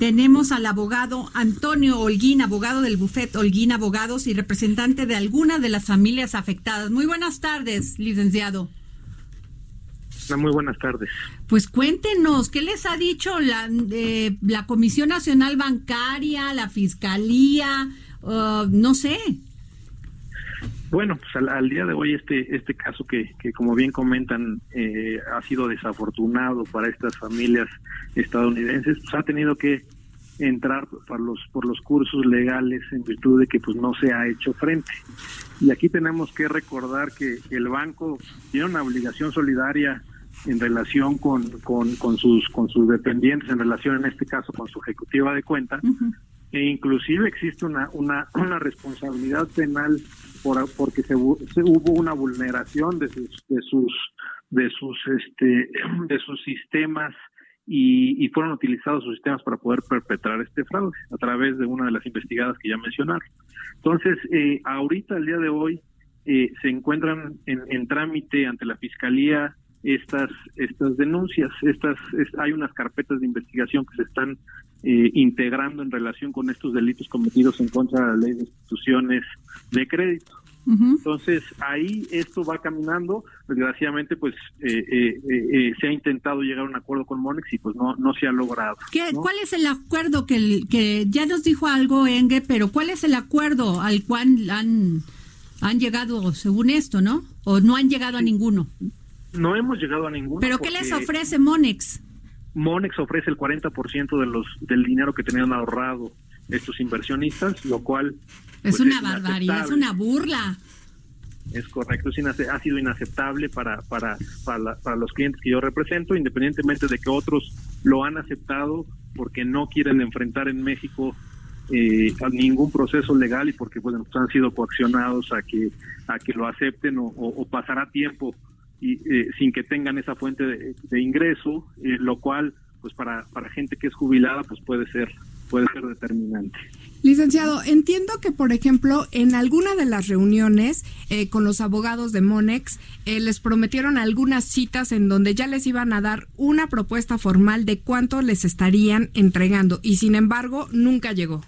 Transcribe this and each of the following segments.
Tenemos al abogado Antonio Holguín, abogado del bufet Holguín Abogados y representante de alguna de las familias afectadas. Muy buenas tardes, licenciado. Muy buenas tardes. Pues cuéntenos, ¿qué les ha dicho la, eh, la Comisión Nacional Bancaria, la Fiscalía, uh, no sé? Bueno, pues al, día de hoy este este caso que, que como bien comentan eh, ha sido desafortunado para estas familias estadounidenses, pues ha tenido que entrar por los por los cursos legales en virtud de que pues no se ha hecho frente. Y aquí tenemos que recordar que el banco tiene una obligación solidaria en relación con, con, con, sus con sus dependientes, en relación en este caso con su ejecutiva de cuenta, e inclusive existe una, una, una responsabilidad penal por, porque se, hubo una vulneración de sus de sus de sus este de sus sistemas y, y, fueron utilizados sus sistemas para poder perpetrar este fraude a través de una de las investigadas que ya mencionaron. Entonces, eh, ahorita, el día de hoy, eh, se encuentran en, en, trámite ante la Fiscalía estas estas denuncias estas hay unas carpetas de investigación que se están eh, integrando en relación con estos delitos cometidos en contra de la ley de instituciones de crédito. Entonces ahí esto va caminando. Desgraciadamente pues eh, eh, se ha intentado llegar a un acuerdo con Monex y pues no no se ha logrado cuál es el acuerdo que que ya nos dijo algo Enge pero cuál es el acuerdo al cual han han llegado según esto no o no han llegado a ninguno no hemos llegado a ninguno. ¿Pero qué les ofrece Monex? Monex ofrece el 40% de los, del dinero que tenían ahorrado estos inversionistas, lo cual... Es pues, una barbaridad, es una burla. Es correcto, es ha sido inaceptable para, para, para, para, los clientes que yo represento, independientemente de que otros lo han aceptado porque no quieren enfrentar en México eh, ningún proceso legal y porque pues, han sido coaccionados a que, a que lo acepten o, o pasará tiempo y eh, sin que tengan esa fuente de, ingreso, eh, lo cual pues para, para gente que es jubilada pues puede ser puede ser determinante. Licenciado, entiendo que, por ejemplo, en alguna de las reuniones eh, con los abogados de Monex, les prometieron algunas citas en donde ya les iban a dar una propuesta formal de cuánto les estarían entregando y, sin embargo, nunca llegó.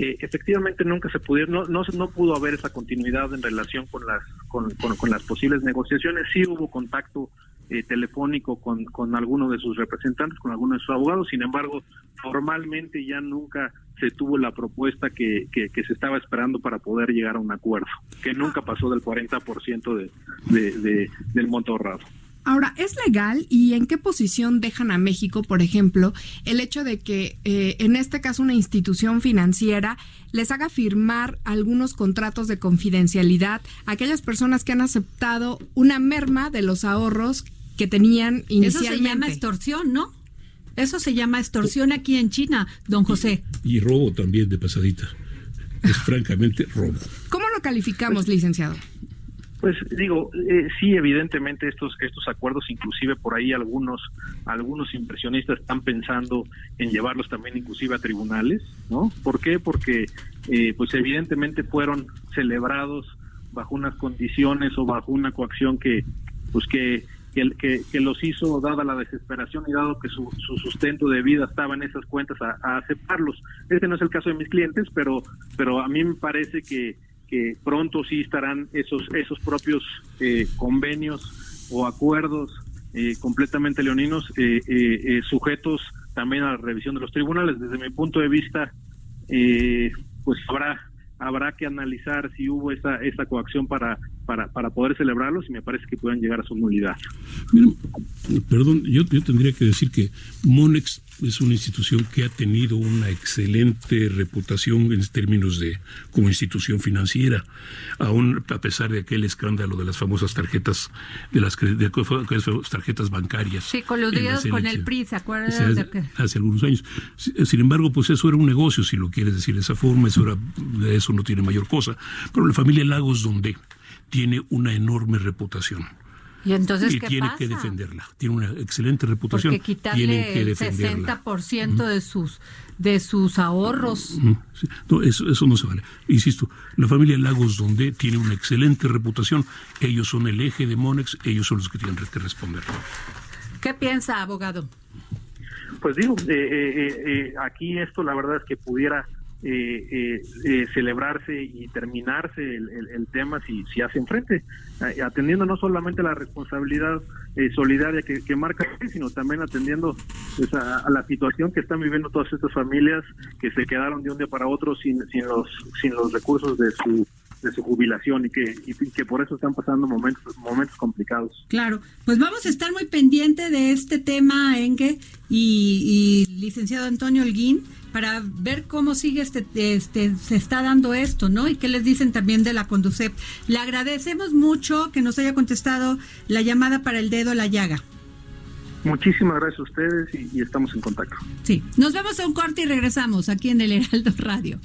Eh, efectivamente nunca se pudieron, no, no, no, pudo haber esa continuidad en relación con las, con, con, las posibles negociaciones. Sí hubo contacto eh, telefónico con, con alguno de sus representantes, con alguno de sus abogados, sin embargo, formalmente ya nunca se tuvo la propuesta que, que, se estaba esperando para poder llegar a un acuerdo, que nunca pasó del 40% de, de, de, del monto ahorrado. Ahora, ¿es legal y en qué posición dejan a México, por ejemplo, el hecho de que eh, en este caso una institución financiera les haga firmar algunos contratos de confidencialidad a aquellas personas que han aceptado una merma de los ahorros que tenían inicialmente? Eso se llama extorsión, ¿no? Eso se llama extorsión aquí en China, don José. Y, robo también de pasadita. Es francamente robo. ¿Cómo lo calificamos, licenciado? Pues digo, eh, sí, evidentemente estos estos acuerdos, inclusive por ahí algunos algunos inversionistas están pensando en llevarlos también inclusive a tribunales, ¿no? ¿Por qué? Porque eh, pues evidentemente fueron celebrados bajo unas condiciones o bajo una coacción que pues que que, que, los hizo, dada la desesperación y dado que su, su sustento de vida estaba en esas cuentas, a, a, aceptarlos. Este no es el caso de mis clientes, pero, pero a mí me parece que, que pronto sí estarán esos esos propios eh, convenios o acuerdos eh, completamente leoninos eh, sujetos también a la revisión de los tribunales. Desde mi punto de vista, pues habrá habrá que analizar si hubo esa esa coacción para para, para poder celebrarlos y me parece que puedan llegar a su nulidad. perdón, yo, yo tendría que decir que Monex es una institución que ha tenido una excelente reputación en términos de como institución financiera, aún a pesar de aquel escándalo de las famosas tarjetas de las de, tarjetas bancarias. Sí, coludidos con el PRI, ¿se acuerdan? Hace, algunos años. Sin embargo, pues eso era un negocio, si lo quieres decir de esa forma, eso era, eso no tiene mayor cosa. Pero la familia Lagos, donde tiene una enorme reputación y entonces, y tiene que defenderla. Tiene una excelente reputación. Porque quitarle el 60% de sus de sus ahorros. No, eso, eso no se vale. Insisto, la familia Lagos Donde tiene una excelente reputación. Ellos son el eje de Monex, ellos son los que tienen que responder. ¿Qué piensa, abogado? Pues digo, eh, eh, eh, aquí esto la verdad es que pudiera eh, eh, eh, celebrarse y terminarse el, tema si, si hacen frente, eh, atendiendo no solamente la responsabilidad solidaria que, marca, sino también atendiendo pues, a, la situación que están viviendo todas estas familias que se quedaron de un día para otro sin, sin, los, sin los recursos de su de su jubilación y que, y que por eso están pasando momentos momentos complicados. Claro, pues vamos a estar muy pendiente de este tema, Engue y, y licenciado Antonio Holguín para ver cómo sigue este, este, se está dando esto, ¿no? Y qué les dicen también de la Conducep. Le agradecemos mucho que nos haya contestado la llamada para el dedo a la llaga. Muchísimas gracias a ustedes y, y estamos en contacto. Sí, nos vemos a un corte y regresamos aquí en el Heraldo Radio.